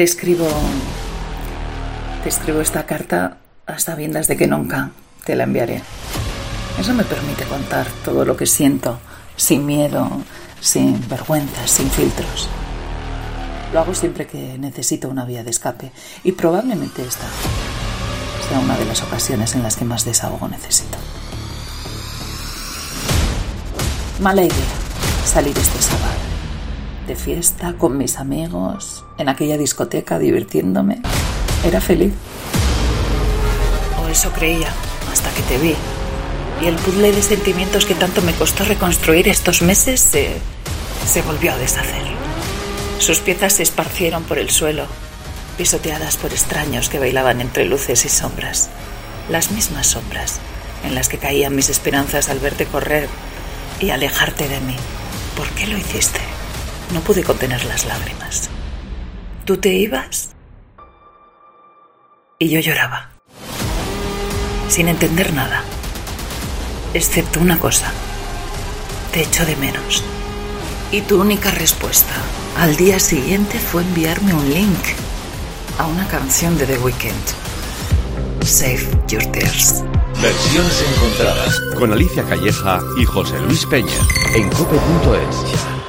Te escribo. Te escribo esta carta a sabiendas de que nunca te la enviaré. Eso me permite contar todo lo que siento, sin miedo, sin vergüenza, sin filtros. Lo hago siempre que necesito una vía de escape y probablemente esta sea una de las ocasiones en las que más desahogo necesito. Mala idea salir este sábado. De fiesta con mis amigos, en aquella discoteca divirtiéndome. Era feliz. O eso creía, hasta que te vi. Y el puzzle de sentimientos que tanto me costó reconstruir estos meses se, se volvió a deshacer. Sus piezas se esparcieron por el suelo, pisoteadas por extraños que bailaban entre luces y sombras. Las mismas sombras en las que caían mis esperanzas al verte correr y alejarte de mí. ¿Por qué lo hiciste? No pude contener las lágrimas. Tú te ibas y yo lloraba, sin entender nada, excepto una cosa. Te echo de menos. Y tu única respuesta al día siguiente fue enviarme un link a una canción de The Weeknd. Save Your Tears. Versiones encontradas con Alicia Calleja y José Luis Peña en cope.es.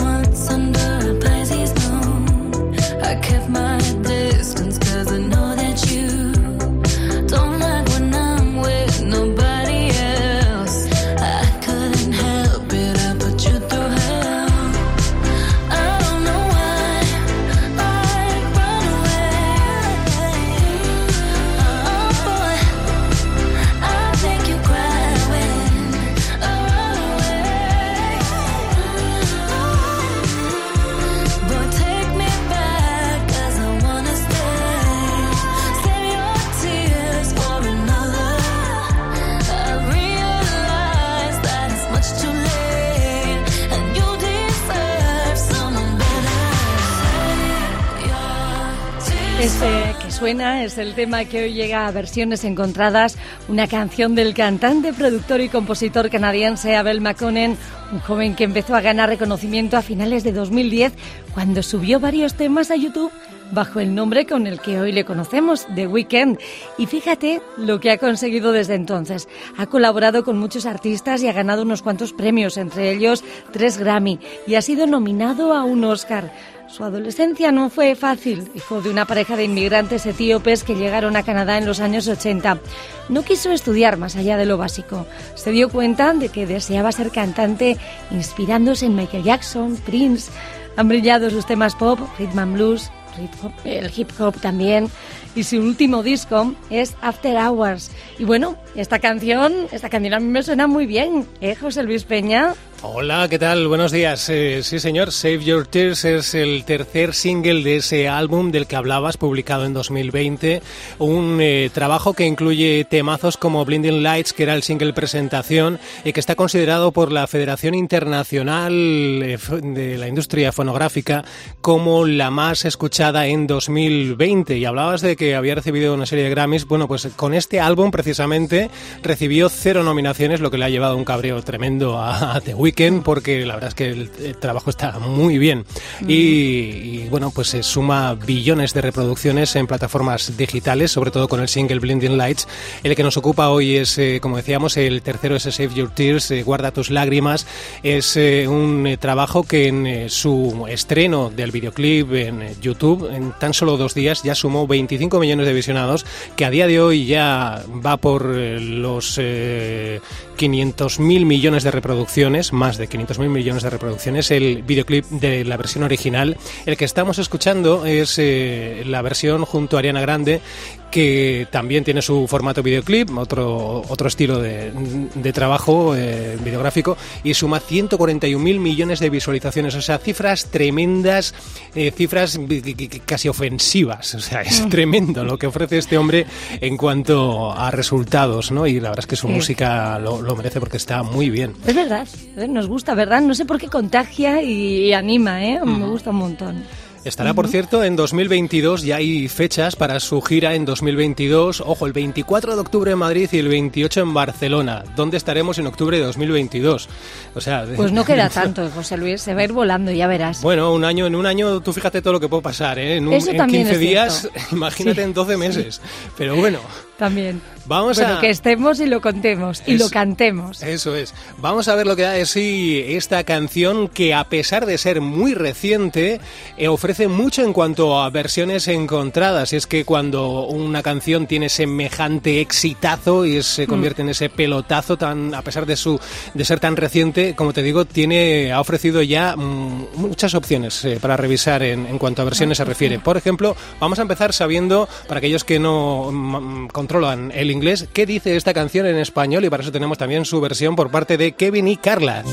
once under es el tema que hoy llega a versiones encontradas, una canción del cantante, productor y compositor canadiense Abel McConnen, un joven que empezó a ganar reconocimiento a finales de 2010 cuando subió varios temas a YouTube bajo el nombre con el que hoy le conocemos, The Weeknd. Y fíjate lo que ha conseguido desde entonces. Ha colaborado con muchos artistas y ha ganado unos cuantos premios, entre ellos tres Grammy, y ha sido nominado a un Oscar. Su adolescencia no fue fácil, hijo de una pareja de inmigrantes etíopes que llegaron a Canadá en los años 80. No quiso estudiar más allá de lo básico. Se dio cuenta de que deseaba ser cantante inspirándose en Michael Jackson, Prince. Han brillado sus temas pop, rhythm and blues, el hip hop también. Y su último disco es After Hours. Y bueno, esta canción, esta canción a mí me suena muy bien, ¿eh, José Luis Peña? Hola, ¿qué tal? Buenos días. Eh, sí, señor, Save Your Tears es el tercer single de ese álbum del que hablabas, publicado en 2020. Un eh, trabajo que incluye temazos como Blinding Lights, que era el single presentación y que está considerado por la Federación Internacional eh, de la Industria Fonográfica como la más escuchada en 2020. Y hablabas de que había recibido una serie de Grammys. Bueno, pues con este álbum precisamente recibió cero nominaciones, lo que le ha llevado un cabreo tremendo a, The Weeknd porque la verdad es que el, trabajo está muy bien. Y, bueno, pues se suma billones de reproducciones en plataformas digitales, sobre todo con el single Blinding Lights. El que nos ocupa hoy es, eh, como decíamos, el tercero es Save Your Tears, eh, Guarda tus lágrimas. Es eh, un trabajo que en su estreno del videoclip en YouTube, en tan solo dos días, ya sumó 25 millones de visionados, que a día de hoy ya va por los 500 mil millones de reproducciones, más de 500 mil millones de reproducciones, el videoclip de la versión original. El que estamos escuchando es la versión junto a Ariana Grande, que también tiene su formato videoclip, otro, otro estilo de, de trabajo eh, videográfico, y suma 141 mil millones de visualizaciones, o sea, cifras tremendas, eh, cifras casi ofensivas, o sea, es mm. tremendo lo que ofrece este hombre en cuanto a resultados, ¿no? Y la verdad es que su música lo, lo, merece porque está muy bien. Es verdad, nos gusta, ¿verdad? No sé por qué contagia y, anima, ¿eh? Me gusta un montón. Estará, por cierto, en 2022, ya hay fechas para su gira en 2022. Ojo, el 24 de octubre en Madrid y el 28 en Barcelona. ¿Dónde estaremos en octubre de 2022? O sea, pues no queda tanto, José Luis, se va a ir volando, ya verás. Bueno, un año, en un año tú fíjate todo lo que puede pasar, ¿eh? En, un, en 15 días, imagínate en 12 meses. Pero bueno. También. Vamos bueno, a... que estemos y lo contemos y lo cantemos. Eso es. Vamos a ver lo que da de sí esta canción que a pesar de ser muy reciente eh, ofrece mucho en cuanto a versiones encontradas. Y es que cuando una canción tiene semejante exitazo y se mm. convierte en ese pelotazo tan a pesar de su de ser tan reciente, como te digo, tiene ha ofrecido ya mm, muchas opciones eh, para revisar en, en, cuanto a versiones se refiere. Por ejemplo, vamos a empezar sabiendo para aquellos que no mm, controlan el inglés, qué dice esta canción en español y para eso tenemos también su versión por parte de Kevin y Carla.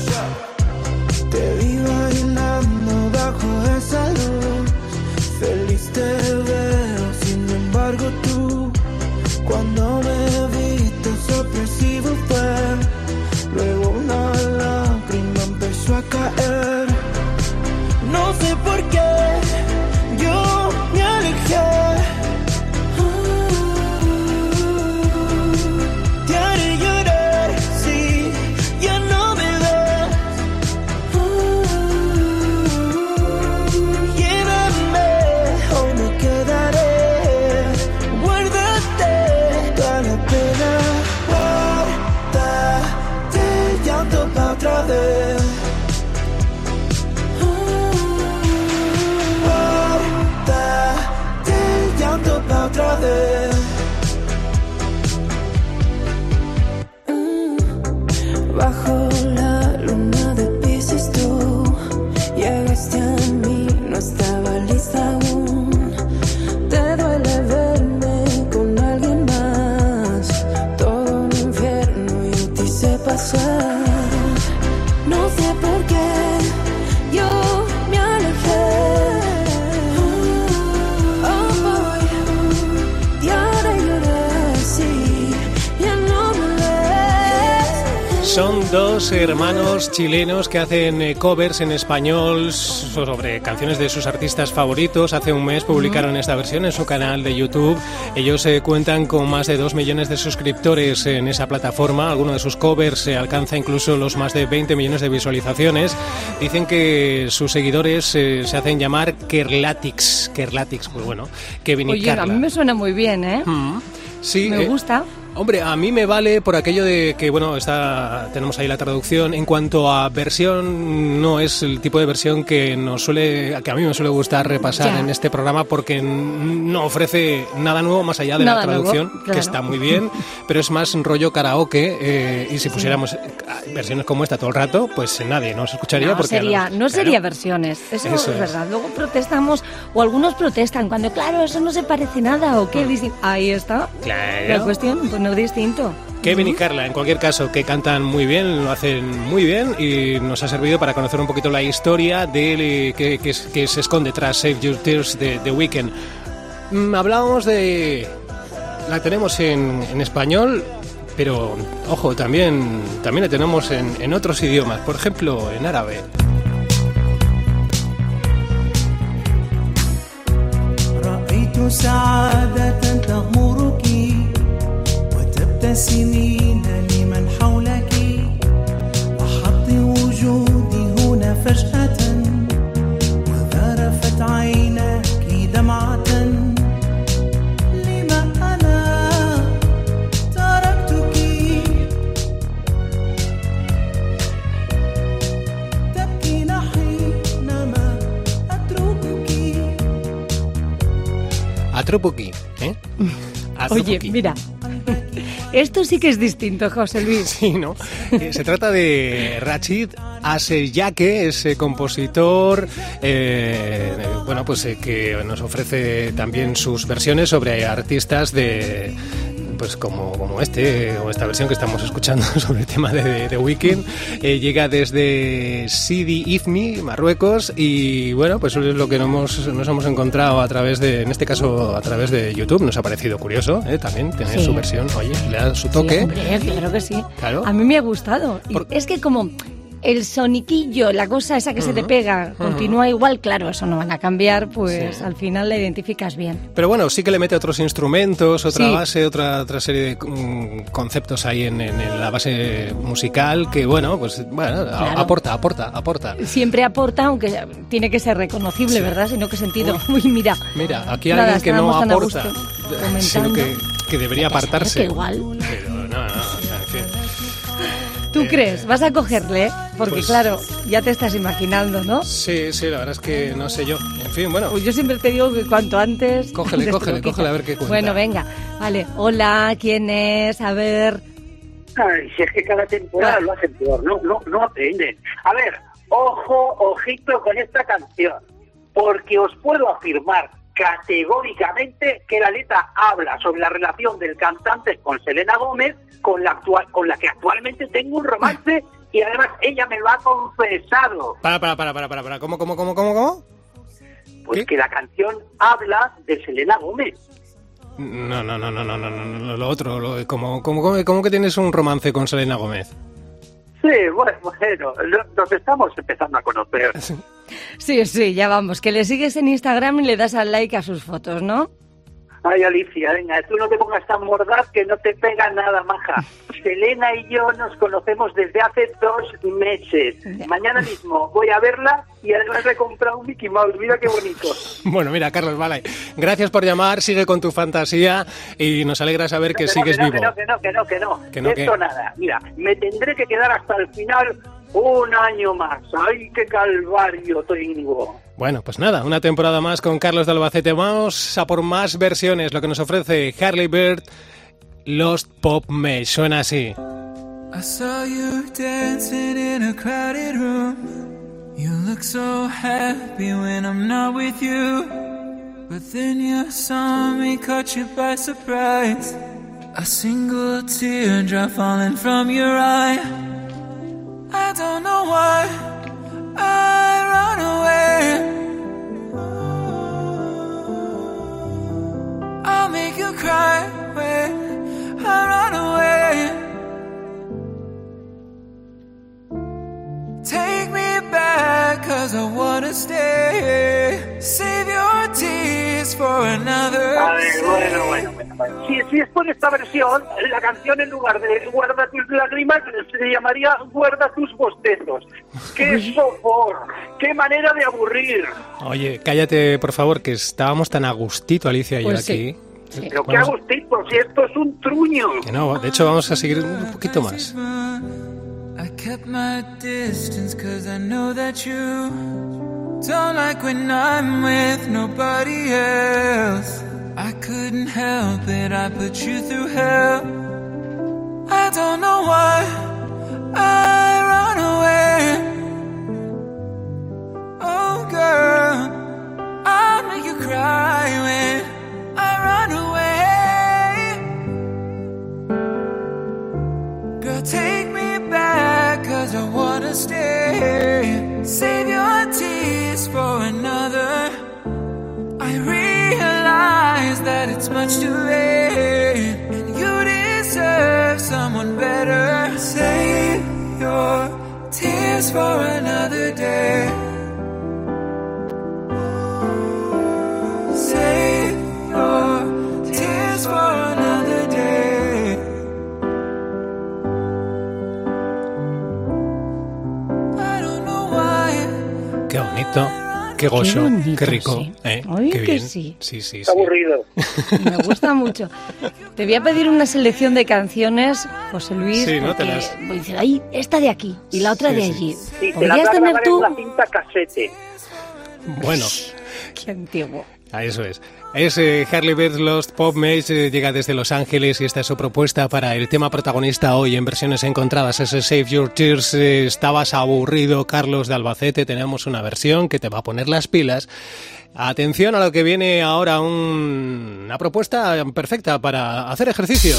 Dos hermanos chilenos que hacen eh, covers en español sobre canciones de sus artistas favoritos. Hace un mes publicaron esta versión en su canal de YouTube. Ellos eh, cuentan con más de dos millones de suscriptores en esa plataforma. Alguno de sus covers se alcanza incluso los más de 20 millones de visualizaciones. Dicen que sus seguidores eh, se hacen llamar Kerlatix. Kerlatix, pues bueno, Kevin y a mí me suena muy bien, ¿eh? Mm. Sí, me gusta. Hombre, a mí me vale por aquello de que, bueno, está, tenemos ahí la traducción. En cuanto a versión, no es el tipo de versión que nos suele, que a mí me suele gustar repasar en este programa porque no ofrece nada nuevo más allá de la traducción, que está muy bien, pero es más rollo karaoke. Eh, y si pusiéramos eh, versiones como esta todo el rato, pues nadie nos escucharía. No porque sería, no sería versiones, eso, es, verdad. Luego protestamos, o algunos protestan cuando, claro, eso no se parece nada, o qué. Mm. Ahí está claro. la cuestión. Pues distinto. Kevin y Carla, en cualquier caso, que cantan muy bien, lo hacen muy bien y nos ha servido para conocer un poquito la historia de que, que, se esconde tras Save Your Tears de The Weeknd. Mm, hablábamos de... La tenemos en, en, español, pero ojo, también, también la tenemos en, en otros idiomas, por ejemplo, en árabe. سنين لمن حولك. وحط وجودي هنا فجأة. وذرفت عيناك دمعة. لما أنا تركتك. تبكين حينما أتركك. أتركك ¿eh? Oye, mira, esto sí que es distinto, José Luis. Sí, ¿no? Eh, Se trata de Rachid Aseyake, ese compositor, eh, bueno, pues eh, que nos ofrece también sus versiones sobre artistas de pues como, como este o esta versión que estamos escuchando sobre el tema de, de Weekend eh, llega desde Sidi Ifni, Marruecos y bueno pues eso es lo que nos hemos, nos hemos encontrado a través de en este caso a través de YouTube nos ha parecido curioso eh, también tener Sí. su versión oye le da su Sí, toque hombre, claro que sí. Claro. A mí me ha gustado. Y Es que como el soniquillo, la cosa esa que se te pega, continúa igual, claro, eso no van a cambiar, pues Sí. al final la identificas bien. Pero bueno, sí que le mete otros instrumentos, otra Sí. base, otra, otra serie de mm, conceptos ahí en, en- en la base musical que, bueno, pues bueno, Claro. aporta, aporta, aporta. Siempre aporta, aunque tiene que ser reconocible, ¿verdad? Sino que sentido. Uy, mira. Mira, aquí Nada, alguien que no aporta, gusto sino que, que debería apartarse. que igual. Pero ¿Tú crees? ¿Vas a cogerle? ¿eh? Porque Pues- claro, ya te estás imaginando, ¿no? Sí, sí, la verdad es que no sé yo. En fin, bueno, Pues yo siempre te digo que cuanto antes... Cógele, antes te cógele, cógele, a ver qué cuenta. Bueno, venga. Vale. Hola, ¿quién es? A ver... Ay, si es que cada temporada lo hacen peor, no, no, no aprenden. A ver, ojo, ojito con esta canción, porque os puedo afirmar categóricamente que la letra habla sobre la relación del cantante con Selena Gómez, con la actual, con la que actualmente tengo un romance y además ella me lo ha confesado. para, para, para, para, para, para. ¿Cómo, cómo, cómo, cómo, cómo? Pues ¿Qué? que la canción habla de Selena Gómez. No, no, no, no, no, no, no, no, lo otro, lo, ¿cómo, cómo, cómo, cómo que tienes un romance con Selena Gómez? Sí, bueno, bueno, nos estamos empezando a conocer. Sí, sí, ya vamos. Que le sigues en Instagram y le das al like a sus fotos, ¿no? Ay, Alicia, venga, tú no te pongas tan mordaz que no te pega nada, maja. Selena y yo nos conocemos desde hace dos meses. Mañana mismo voy a verla y además le he comprado un Mickey Mouse. Mira qué bonito. Bueno, mira, Carlos, vale. Gracias por llamar, sigue con tu fantasía y nos alegra saber que no, sigues que no, vivo. Que no, que no, que no, que no. Que no, Esto que- nada. Mira, me tendré que quedar hasta el final un año más. Ay, qué calvario tengo. Bueno, pues nada, una temporada más con Carlos de Albacete. Vamos a por más versiones, lo que nos ofrece Harley Bird, Lost Pop Mesh. Suena así. I saw you dancing in a crowded room. You look so happy when I'm not with you. But then you saw me, caught you by surprise. A single teardrop falling from your eye. I don't know why stay. Save your tears for another. A Si, si es por esta versión, la canción en lugar de Guarda tus lágrimas se llamaría Guarda tus bostezos. ¡Qué sopor! ¡Qué manera de aburrir! Oye, cállate, por favor, que estábamos tan a gustito, Alicia y yo Pues sí. aquí. Pero qué Vamos- agustito, si esto es un truño. que no, de hecho vamos a seguir un poquito más. I kept my distance cause I know that you don't like when I'm with nobody else. I couldn't help it, I put you through hell. I don't know why I run away. Oh girl, I'll make you cry when I run away. Girl, take me back, cause I wanna stay. Save your tears for another. Realize that it's much too late. And you deserve someone better. Save your tears for another day. Qué gozo, qué, bonito, rico. sí. ¿eh? Ay, qué que bien. sí. Sí, sí, Está sí. aburrido. Me gusta mucho. Te voy a pedir una selección de canciones, José Luis, Sí, ¿no? Te las- voy a decir, ay, esta de aquí y la otra Sí, de allí. Sí, te la ¿Podrías tener tú? en la cinta casete. Bueno, Qué antiguo. a eso es. Es eh, Harley Bird Lost Pop Maze, eh, llega desde Los Ángeles y esta es su propuesta para el tema protagonista hoy en versiones encontradas. Ese Save Your Tears. Eh, estabas aburrido, Carlos de Albacete. Tenemos una versión que te va a poner las pilas. Atención a lo que viene ahora, un- una propuesta perfecta para hacer ejercicio.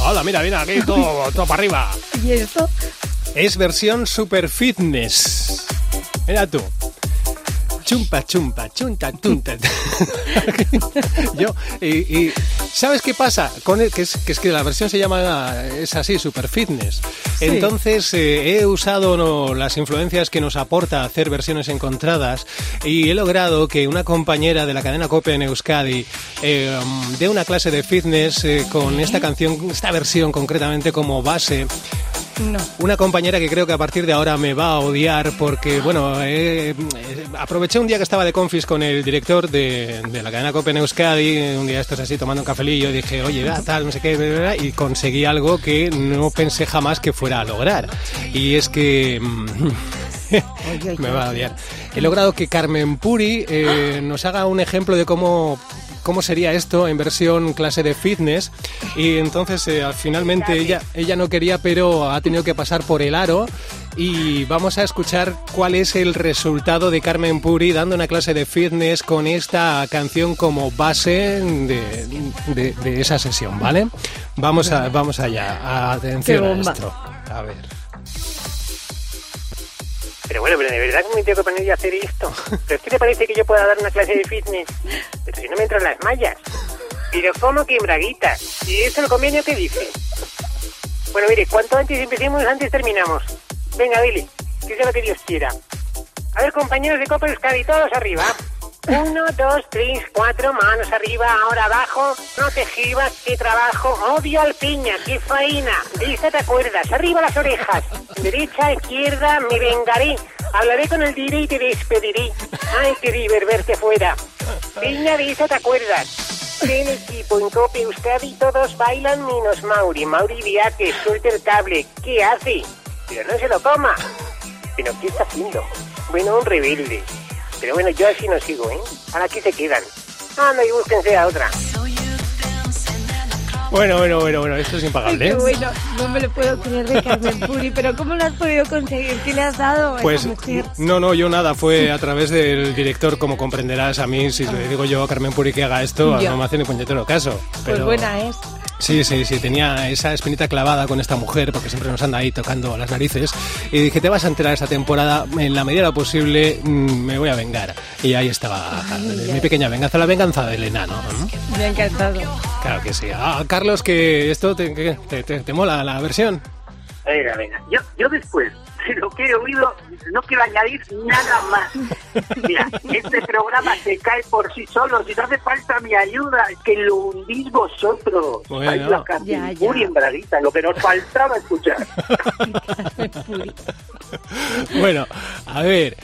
Hola, mira, mira, aquí todo, todo para arriba. ¿Y esto? Es versión super fitness. Mira tú. Chumpa, chumpa, chunta, tunta. Yo, y, y ¿sabes qué pasa? Con el, que, es, que es que la versión se llama, es así, super fitness. Entonces eh, he usado no, las influencias que nos aporta hacer versiones encontradas y he logrado que una compañera de la cadena Cope en Euskadi eh, dé una clase de fitness eh, con esta canción, esta versión concretamente como base. No. Una compañera que creo que a partir de ahora me va a odiar porque, bueno, eh, eh, aproveché un día que estaba de confis con el director de, de la cadena Copen Euskadi, un día estos así tomando un cafelillo, dije, oye, tal, no sé qué, y conseguí algo que no pensé jamás que fuera a lograr. Y es que... mm, me va a odiar. He logrado que Carmen Puri eh, nos haga un ejemplo de cómo cómo sería esto en versión clase de fitness y entonces eh, finalmente ella ella no quería pero ha tenido que pasar por el aro y vamos a escuchar cuál es el resultado de Carmen Puri dando una clase de fitness con esta canción como base de, de- de esa sesión, ¿vale? Vamos a vamos allá. Atención a esto. A ver. Pero bueno, pero de verdad que me tengo que poner yo a hacer esto. ¿Pero es que te parece que yo pueda dar una clase de fitness? Pero si no me entran las mallas. Pero ¿cómo que en braguitas? ¿Y eso el convenio qué dice? Bueno, mire, cuanto antes empecemos, antes terminamos. Venga, Billy, que sea lo que Dios quiera. A ver, compañeros de Copa Euskadi, todos arriba. Uno, dos, tres, cuatro, manos arriba, ahora abajo. No te gibas, qué trabajo. Odio al piña, qué faena. De esta te acuerdas. Arriba las orejas. Derecha, izquierda, me vengaré. Hablaré con el dire y te despediré. Ay, qué diver fuera. Piña, de te acuerdas. El equipo en Copa Euskadi todos bailan menos Mauri. Mauri Viaque, suelta el cable. ¿Qué hace? Pero no se lo coma. ¿Pero qué está haciendo? Bueno, un rebelde. Pero bueno, yo así no sigo, ¿eh? Ahora aquí se quedan. Anda y búsquense a otra. Bueno, bueno, bueno, bueno, esto es impagable. Qué ¿eh? bueno, no me lo puedo creer de Carmen Puri, pero ¿cómo lo has podido conseguir? ¿Qué le has dado a Pues esa mujer? no, no, yo nada, fue a través del director, como comprenderás a mí, si le digo yo a Carmen Puri que haga esto, no me hace ni puñetero caso. Pues Pero buena es. Sí, sí, sí, tenía esa espinita clavada con esta mujer, porque siempre nos anda ahí tocando las narices, y dije, te vas a enterar esta temporada, en la medida de lo posible, mm, me voy a vengar. Y ahí estaba mi pequeña venganza, la venganza del enano. ¿no? Me ha encantado. Claro que sí. Ah, Carlos, que esto te, te, te- te mola la versión. Venga, venga. Yo, yo después de lo que he oído, no quiero añadir nada más. Mira, este programa se cae por sí solo. Si no hace falta mi ayuda, que lo hundís vosotros. Bueno. Hay la Ya, ya. En braguita, lo que nos faltaba escuchar. Bueno, a ver.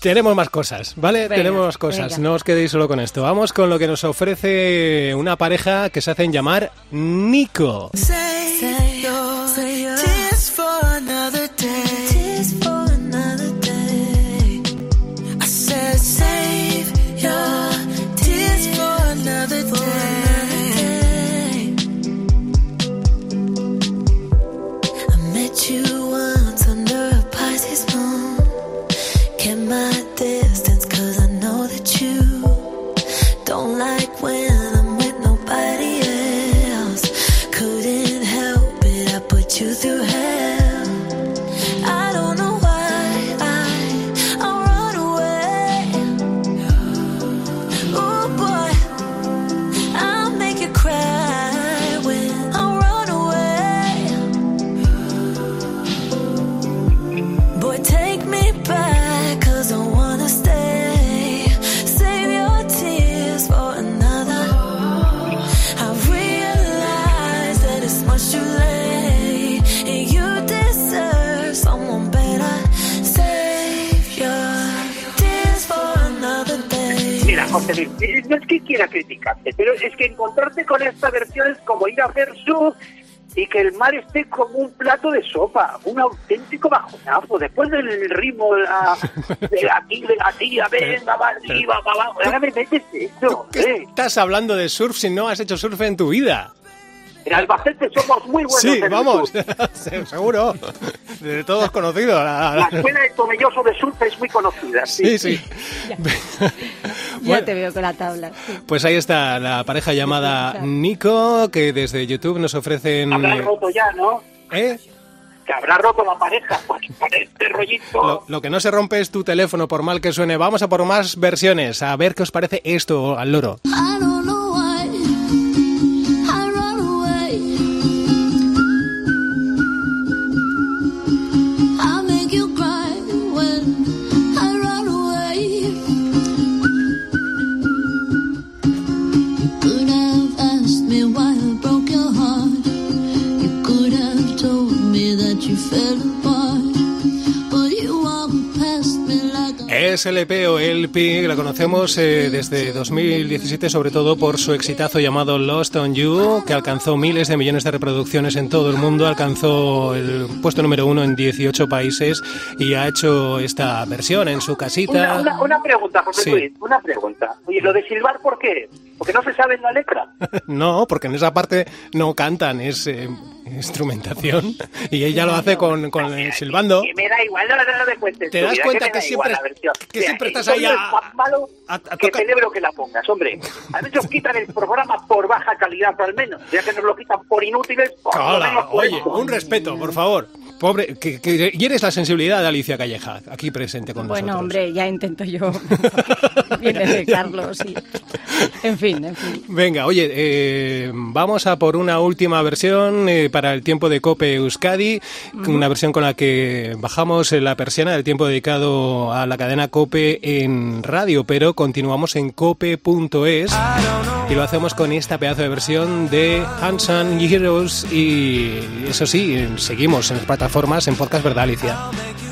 Tenemos más cosas, ¿vale? Venga, Tenemos más cosas. venga. No os quedéis solo con esto. Vamos con lo que nos ofrece una pareja que se hacen llamar Nico. Save your no es que quiera criticarte, pero es que encontrarte con esta versión es como ir a hacer surf y que el mar esté como un plato de sopa, un auténtico bajonazo. Después del ritmo de, la, de aquí, de la tía, venga, va arriba, va abajo. Ahora me metes eso, ¿Qué eh. estás hablando de surf si no has hecho surf en tu vida? En Albacete somos muy buenos. Sí, en el vamos, seguro. De todos conocidos. La- La la- escuela de Tomelloso de surf es muy conocida. Sí, sí. Bueno. te veo con la tabla. sí. Pues ahí está la pareja llamada Nico, que desde YouTube nos ofrecen... Habrá roto ya, ¿no? ¿Eh? Que habrá roto la pareja. Pues con este rollito. Lo, lo que no se rompe es tu teléfono, por mal que suene. Vamos a por más versiones, a ver qué os parece esto al loro. Like a SLP o LP, la conocemos eh, desde 2017 sobre todo por su exitazo llamado Lost on You, que alcanzó miles de millones de reproducciones en todo el mundo, alcanzó el puesto número uno en 18 países y ha hecho esta versión en su Una, casita. una, una pregunta, José Sí. Luis, una pregunta. Oye, lo de silbar, ¿por qué? Porque no se sabe en la letra. No, porque en esa parte no cantan, es eh, instrumentación y ella lo hace con, con el silbando. Que me da igual, no, no, no me cuentes. ¿Te das cuenta que da siempre- igual que siempre estás ahí a- más malo a- a que celebro que la pongas, hombre. A veces quitan el programa por baja calidad, al menos. Ya que nos lo quitan por inútiles, por menos por oye, esto. un respeto, por favor. Pobre, que, que hieres la sensibilidad de Alicia Calleja, aquí presente con Bueno, nosotros. hombre, ya intento yo. Viene de Carlos, sí. En fin, en fin. Venga, oye, eh, vamos a por una última versión eh, para el tiempo de Cope Euskadi, una versión con la que bajamos la persiana del tiempo dedicado a la cadena Cope en radio, pero continuamos en cope.es y lo hacemos con esta pedazo de versión de Hanson Heroes y eso sí, seguimos en las plataformas en Podcast Verdad, Alicia.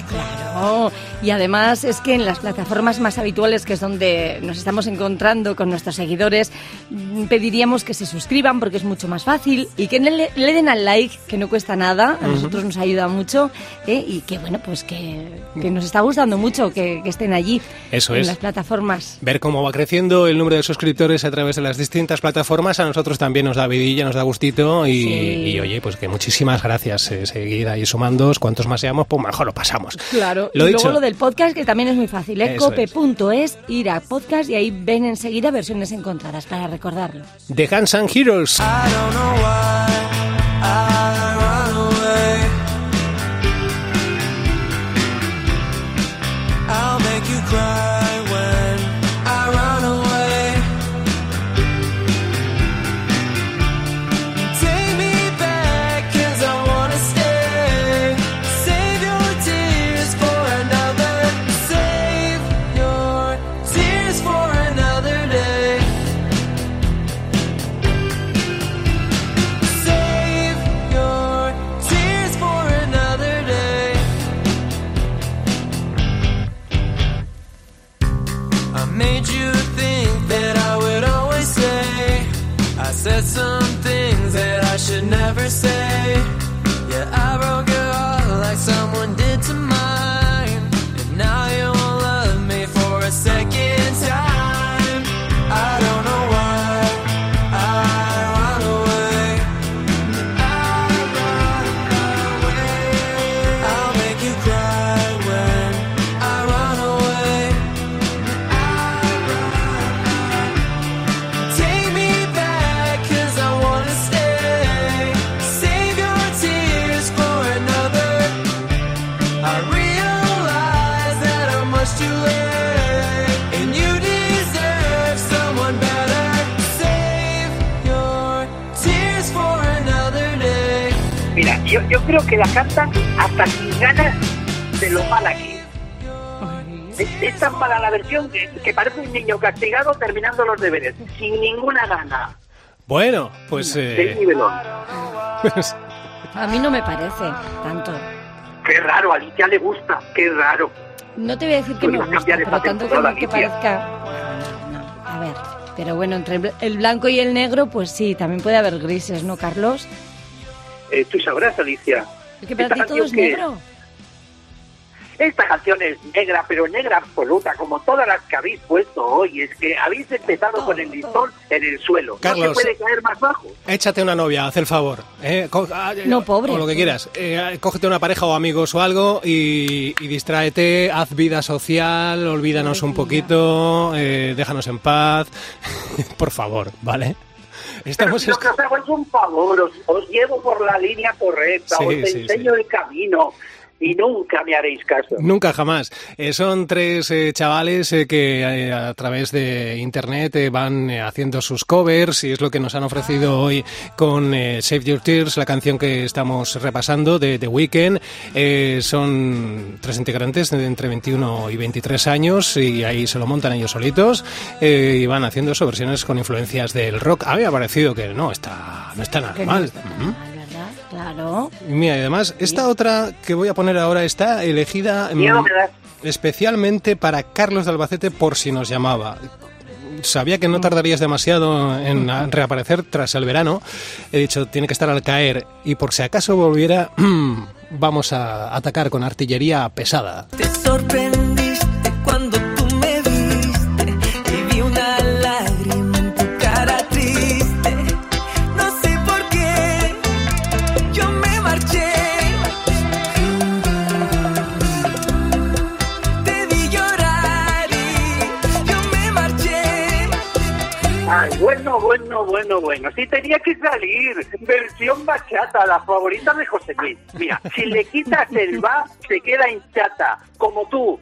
Claro. Y además es que en las plataformas más habituales, que es donde nos estamos encontrando con nuestros seguidores, mm, pediríamos que se suscriban porque es mucho más fácil y que le, le den al like, que no cuesta nada, a nosotros nos ayuda mucho ¿eh? y que bueno, pues que, que nos está gustando mucho que, que estén allí Eso en es. las plataformas. Ver cómo va creciendo el número de suscriptores a través de las distintas plataformas, a nosotros también nos da vidilla, nos da gustito y, Sí. y, oye, pues que muchísimas gracias. Eh, seguid ahí sumándos, cuantos más seamos, pues mejor lo pasamos. Claro, Lo y dicho. luego lo del podcast, que también es muy fácil, ¿eh? Cope.es, ir a podcast y ahí ven enseguida versiones encontradas para recordarlo. The Guns and Heroes. I don't know why I run away. Yo, yo creo que la cantan hasta sin ganas de lo mala que es. Es, es tan mala la versión que, que parece un niño castigado terminando los deberes, sin ninguna gana. Bueno, pues... Eh, nivelón. pues, A mí no me parece tanto. Qué raro, a Alicia le gusta, qué raro. No te voy a decir que me gusta, cambiar pero tanto como que parezca... No, no, a ver, pero bueno, entre el blanco y el negro, pues sí, también puede haber grises, ¿no, Carlos? Eh, tú sabrás, Alicia. Para Esta ti todo canción es que- negro. Esta canción es negra, pero negra absoluta, como todas las que habéis puesto hoy. Es que habéis empezado con el listón en el suelo. Carlos. No se puede caer más bajo. Échate una novia, haz el favor. ¿eh? Ah, eh, No, pobre. O lo que quieras. Eh, cógete una pareja o amigos o algo y, y distráete, haz vida social, olvídanos un poquito, eh, déjanos en paz. Por favor, ¿vale? Pero Estamos si lo que os hago es un favor, os, os llevo por la línea correcta, Sí, os sí, enseño el camino y nunca me haréis caso. Nunca jamás. Eh, son tres eh, chavales eh, que eh, a través de internet eh, van eh, haciendo sus covers y es lo que nos han ofrecido hoy con eh, Save Your Tears, la canción que estamos repasando de The Weeknd. Eh, son tres integrantes de entre 21 y 23 años y ahí se lo montan ellos solitos y van haciendo eso, versiones con influencias del rock. A mí me ha parecido que no está, no está nada no mal. Claro. Y Mira, y además, esta otra que voy a poner ahora está elegida mm, especialmente para Carlos de Albacete por si nos llamaba. Sabía que no tardarías demasiado en reaparecer tras el verano. He dicho, tiene que estar al caer. Y por si acaso volviera, vamos a atacar con artillería pesada. Te sorprendiste bueno, bueno, bueno. Sí tenía que salir. Versión bachata, la favorita de José Luis. Mira, si le quitas el va, se queda hinchata. Como tú,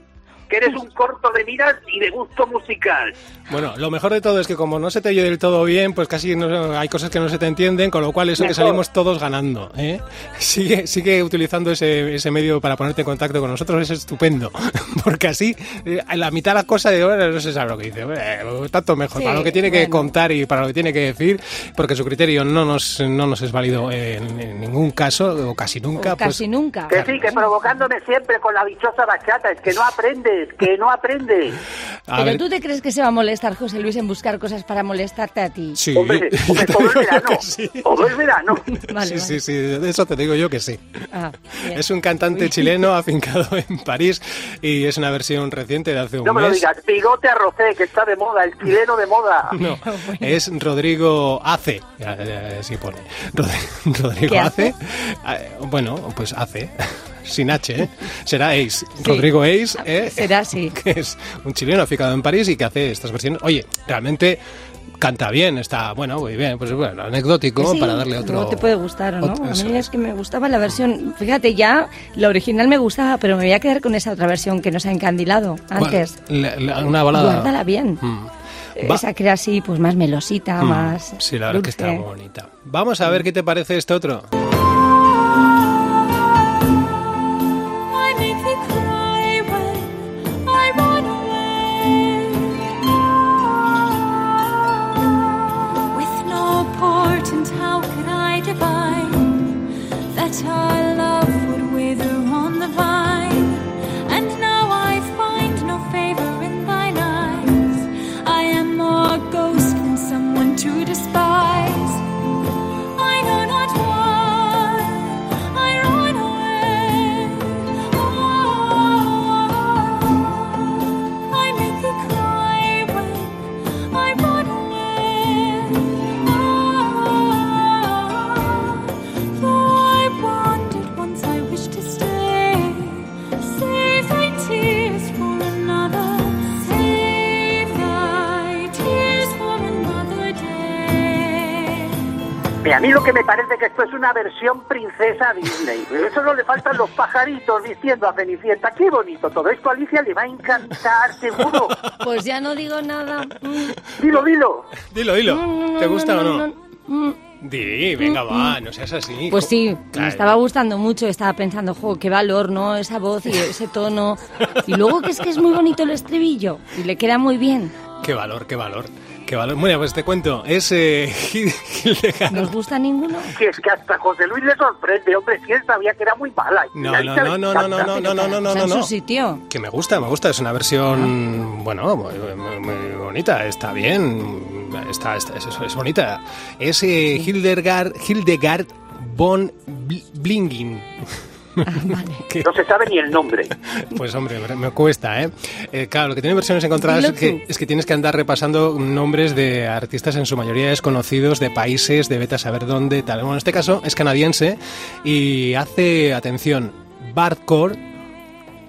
que eres un corto de miras y de gusto musical. Bueno, lo mejor de todo es que como no se te oye del todo bien, pues casi no, hay cosas que no se te entienden, con lo cual eso que Mejor. salimos todos ganando. ¿eh? Sigue, sigue utilizando ese, ese medio para ponerte en contacto con nosotros, es estupendo. Porque así, eh, a la mitad de las cosas, de, bueno, no se sabe lo que dice. Bueno, tanto mejor, Sí, para lo que tiene que bueno. contar y para lo que tiene que decir, porque su criterio no nos, no nos es válido en, en ningún caso, o casi nunca. O casi pues, nunca. Que sí, que provocándome siempre con la dichosa bachata. Es que no aprendes, que no aprendes. a Pero ver, tú te crees que se va a molestar José Luis en buscar cosas para molestarte a ti. Sí, Hombre, ya hombre, todo yo verano. sí. Todo el verano. Vale, sí, vale. sí, sí, de eso te digo yo que sí. Ah. Es un cantante Uy. chileno afincado en París y es una versión reciente de hace un No me lo mes. digas. Bigote a Rosé, que está de moda, el chileno de moda. No, es Rodrigo Ace, ya, ya, sí pone. Rod- Rodrigo ¿Qué Ace. hace? Ah, Bueno, pues Ace, sin H, ¿eh? será Ace. Rodrigo Ace, ¿eh? Será así. que es un chileno afincado en París y que hace estas versiones. Oye, realmente canta bien, está, bueno, muy bien, pues bueno, anecdótico Sí, para darle otro... luego te puede gustar no. otro- a mí es. que me gustaba la versión. Fíjate, ya la original me gustaba, pero me voy a quedar con esa otra versión que nos ha encandilado antes. La- la- una balada. Guárdala bien. Mm. Va- Esa que era así, pues más melosita, Mm, más. Sí, la verdad que está dulce. bonita. Vamos a ver qué te parece este otro. A mí lo que me parece que esto es una versión princesa Disney. Eso no le faltan los pajaritos diciendo a Cenicienta. Qué bonito todo esto, Alicia le va a encantar, seguro. Pues ya no digo nada. Mm, Dilo, dilo. Dilo, dilo. no, ¿Te gusta no, o no, mm. Di, venga, va, no seas así. Pues sí, me Claro. estaba gustando mucho, estaba pensando, jo, qué valor, ¿no? Esa voz y ese tono. Y luego que es que es muy bonito el estribillo y le queda muy bien. Qué valor, qué valor. Qué valor. Bueno, pues te cuento. Es eh, Hildegard. ¿Nos gusta ninguno? Si es que hasta José Luis le sorprende, hombre, si él sabía que era muy mala. No, no, no, no, no, no, no, no, no, no, no, en no. su sitio. Que me gusta, me gusta. Es una versión, bueno, muy, muy- muy bonita. Está bien. Está, está- es, es bonita. Es eh, Hildegard, Hildegard von Bl- Que- No se sabe ni el nombre. Pues hombre, me cuesta, ¿eh? Eh, Claro, lo que tiene versiones encontradas es que, es que tienes que andar repasando nombres de artistas en su mayoría desconocidos, de países, de vete a saber dónde, tal. Bueno, en este caso es canadiense y hace, atención, Bardcore,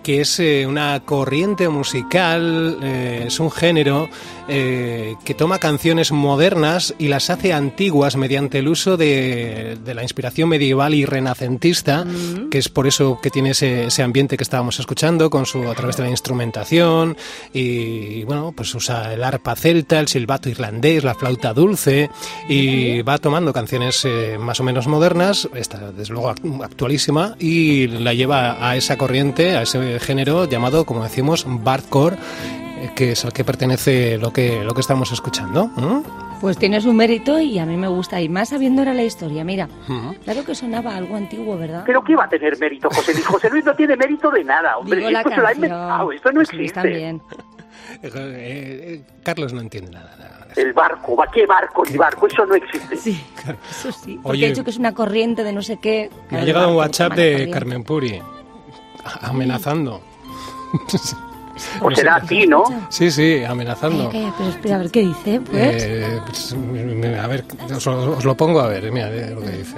que es eh, una corriente musical, eh, es un género eh, que toma canciones modernas y las hace antiguas mediante el uso de, de la inspiración medieval y renacentista, que es por eso que tiene ese, ese ambiente que estábamos escuchando, con su a través de la instrumentación y bueno, pues usa el arpa celta, el silbato irlandés, la flauta dulce y va tomando canciones eh, más o menos modernas, esta desde luego act- actualísima y la lleva a esa corriente, a ese género llamado, como decimos, bardcore, que es al que pertenece lo que lo que estamos escuchando. ¿no? Pues tiene su mérito y a mí me gusta. Y más sabiendo ahora la historia. Mira, claro que sonaba algo antiguo, ¿verdad? Pero ¿qué va a tener mérito, José Luis? José Luis no tiene mérito de nada, hombre. Digo la esto se lo ha canción. inventado, esto no Luis existe. también. Eh, eh, Carlos no entiende nada. nada. El barco, ¿va qué barco ni barco? Eso no existe. Sí, eso sí. Porque Oye. he dicho que es una corriente de no sé qué. Me ha llegado un barco, WhatsApp una de. Carmen Puri amenazando. O será a ti, ¿no? Sí, sí, amenazando. Calla, pero espera, a ver qué dice, pues. Eh, pues, mira, a ver, os, lo- os lo pongo a ver, mira eh, lo que dice.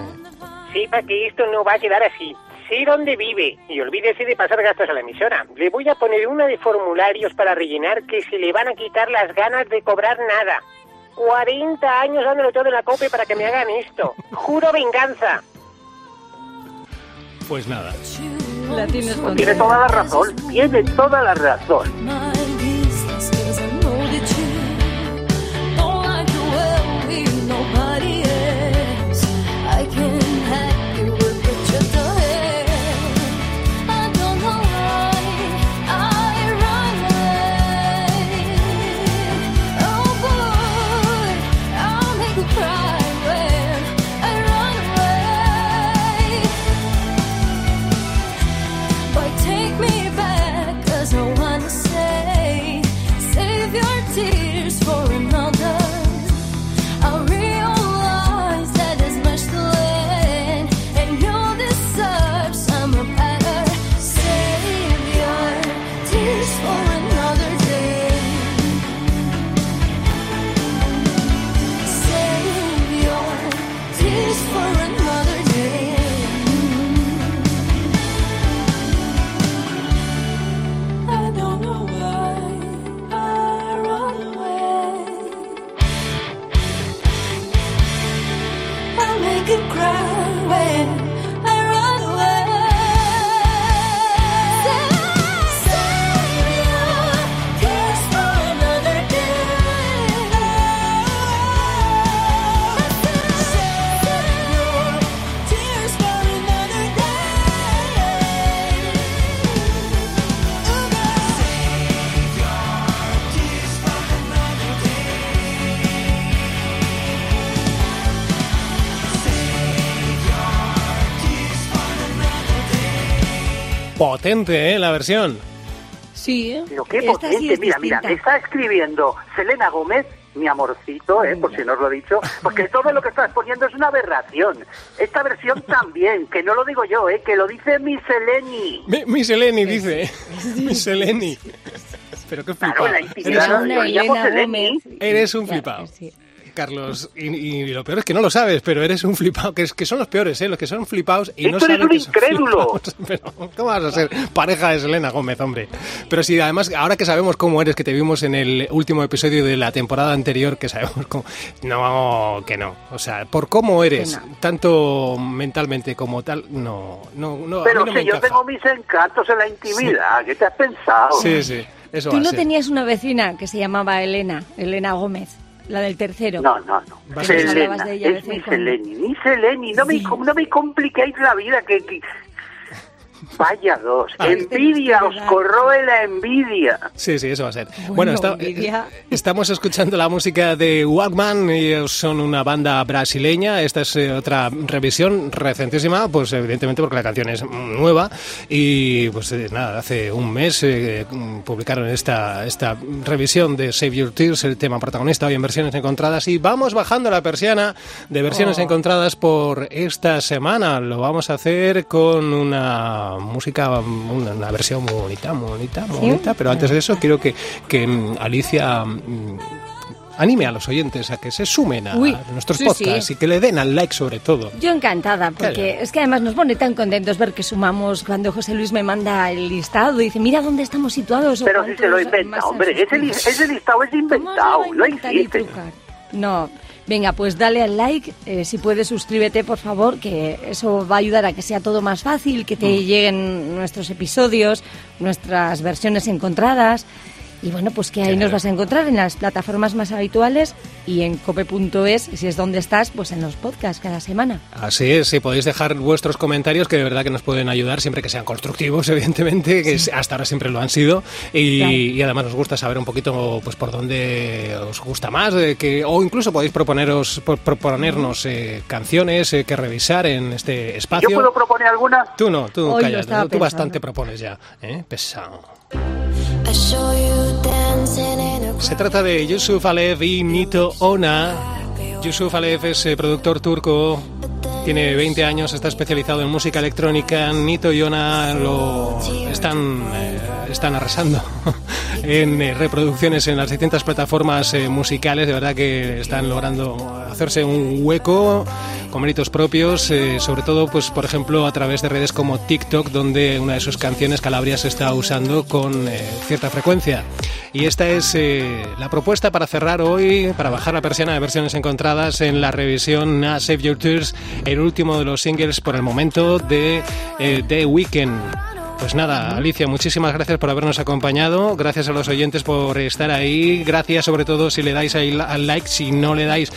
Sepa que esto no va a quedar así. Sé dónde vive y olvídese de pasar gastos a la emisora. Le voy a poner una de formularios para rellenar que se le van a quitar las ganas de cobrar nada. 40 años dándole todo en la cope para que me hagan esto. Juro venganza. Pues nada. La tienes Tiene toda la razón, tiene toda la razón. Cry when Potente, ¿eh? La versión. Sí, ¿eh? Pero qué Esta potente, sí es mira, mira, distinta. está escribiendo Selena Gómez, mi amorcito, eh, por si no os lo he dicho, porque todo lo que estás poniendo es una aberración. Esta versión también, que no lo digo yo, eh, que lo dice mi Seleni. Mi, mi Seleni dice. Mi Seleni. Pero qué Claro, flipado. la Eres. Gómez. eres un flipado. sí. Carlos, y, y lo peor es que no lo sabes, pero eres un flipado, que, es, que son los peores, ¿eh? Los que son flipados y no Esto eres saben un que son incrédulo. Pero, ¿cómo vas a ser pareja de Selena Gómez, hombre? Pero sí, además, ahora que sabemos cómo eres, que te vimos en el último episodio de la temporada anterior, que sabemos cómo... No, que no. O sea, por cómo eres, no. tanto mentalmente como tal, no, no, no. a Pero mí no me si yo tengo mis encantos en la intimidad, ¿qué te has pensado? Sí, sí, eso Tú no ser. tenías una vecina que se llamaba Elena, Elena Gómez, la del tercero. No, no, no. Selena, de ella es mi. Seleni, mi Seleni. No me, no me compliquéis la vida, que, que- Vaya dos. Ah. Envidia, os corroe la envidia. Sí, sí, eso va a ser. Bueno, Bueno, está- eh, estamos escuchando la música de Walkman, ellos son una banda brasileña, esta es eh, otra revisión recentísima, pues evidentemente porque la canción es nueva y pues eh, nada, hace un mes eh, publicaron esta, esta revisión de Save Your Tears, el tema protagonista hoy en versiones encontradas y vamos bajando la persiana de versiones Oh. encontradas por esta semana, lo vamos a hacer con una música, una, una versión muy bonita, muy bonita, muy ¿Sí? bonita, pero antes de eso quiero que, que mm, Alicia mm, anime a los oyentes a que se sumen a Uy, nuestros sí, podcasts sí. y que le den al like sobre todo. Yo encantada, porque Claro. es que además nos pone tan contentos ver que sumamos cuando José Luis me manda el listado y dice, mira dónde estamos situados. o Pero si se lo inventa, hombre. Ese, ese listado es ¿Cómo se lo va inventado, no existe. No, venga, pues dale al like, eh, si puedes suscríbete por favor, que eso va a ayudar a que sea todo más fácil, que Mm. te lleguen nuestros episodios, nuestras versiones encontradas. Y bueno, pues que ahí nos vas a encontrar en las plataformas más habituales y en cope.es, si es donde estás, pues en los podcasts cada semana. Así es, si podéis dejar vuestros comentarios que de verdad que nos pueden ayudar, siempre que sean constructivos, evidentemente, que hasta ahora siempre lo han sido, y, Claro. y además nos gusta saber un poquito pues por dónde os gusta más, eh, que, o incluso podéis proponeros, por- proponernos eh, canciones eh, que revisar en este espacio. ¿Yo puedo proponer alguna? Tú no, tú calla, tú pensando. bastante propones ya, ¿eh? pesado. Se trata de Yusuf Alev y Nito Ona. Yusuf Alev es eh, productor turco, tiene 20 años, está especializado en música electrónica. Nito y Ona lo están, eh, están arrasando en eh, reproducciones en las distintas plataformas eh, musicales. De verdad que están logrando hacerse un hueco con méritos propios, eh, sobre todo, pues por ejemplo, a través de redes como TikTok, donde una de sus canciones Calabria se está usando con eh, cierta frecuencia. Y esta es eh, la propuesta para cerrar hoy, para bajar la persiana de versiones encontradas en la revisión a Save Your Tears, el último de los singles por el momento de eh, The Weeknd. Pues nada, Alicia, muchísimas gracias por habernos acompañado, gracias a los oyentes por estar ahí, gracias sobre todo si le dais ahí al like, si no le dais,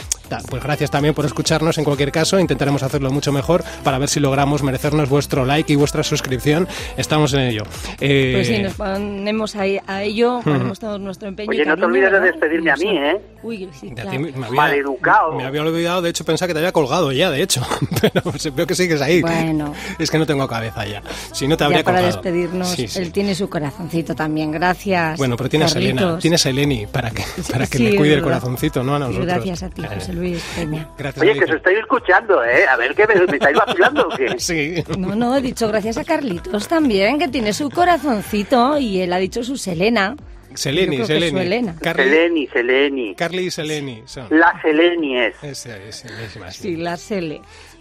pues gracias también por escucharnos en cualquier caso, intentaremos hacerlo mucho mejor para ver si logramos merecernos vuestro like y vuestra suscripción, estamos en ello. Eh, Pues sí, nos ponemos ahí a ello, ponemos todo nuestro empeño. Oye, no te olvides de despedirme a mí. ¿eh? Uy, sí, a claro. me había, Maleducado. me había olvidado, de hecho pensaba que te había colgado ya, de hecho, pero veo que sigues ahí. Bueno. Es que no tengo cabeza ya, si no te habría Ya colgado. Despedirnos, Sí, sí. él tiene su corazoncito también, gracias. Bueno, pero tienes a Elena, Carlitos. tienes a Eleni para que, para que Sí, le es cuide el corazoncito, no a nosotros. Gracias a ti, José Luis Peña. Gracias, Oye, que os estoy escuchando, ¿eh? A ver, ¿qué me, me estáis vacilando o qué? Sí. No, no, he dicho gracias a Carlitos también, que tiene su corazoncito y él ha dicho su Selena. Seleni, que es Seleni. Carly, Seleni, Seleni. Carly y Seleni son. La Seleni es. Esa es, misma, sí. Sí, la Sele.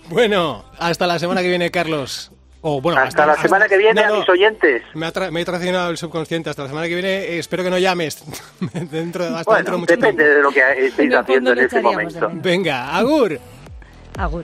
Bueno, hasta la semana que viene, Carlos. O, bueno, Hasta la semana que viene no, a mis oyentes. Me ha, tra- me he traicionado el subconsciente. Hasta la semana que viene, eh, espero que no llames. dentro, hasta dentro de Bueno, mucho depende tiempo. de lo que estéis haciendo en este momento. Venga, Agur. Agur.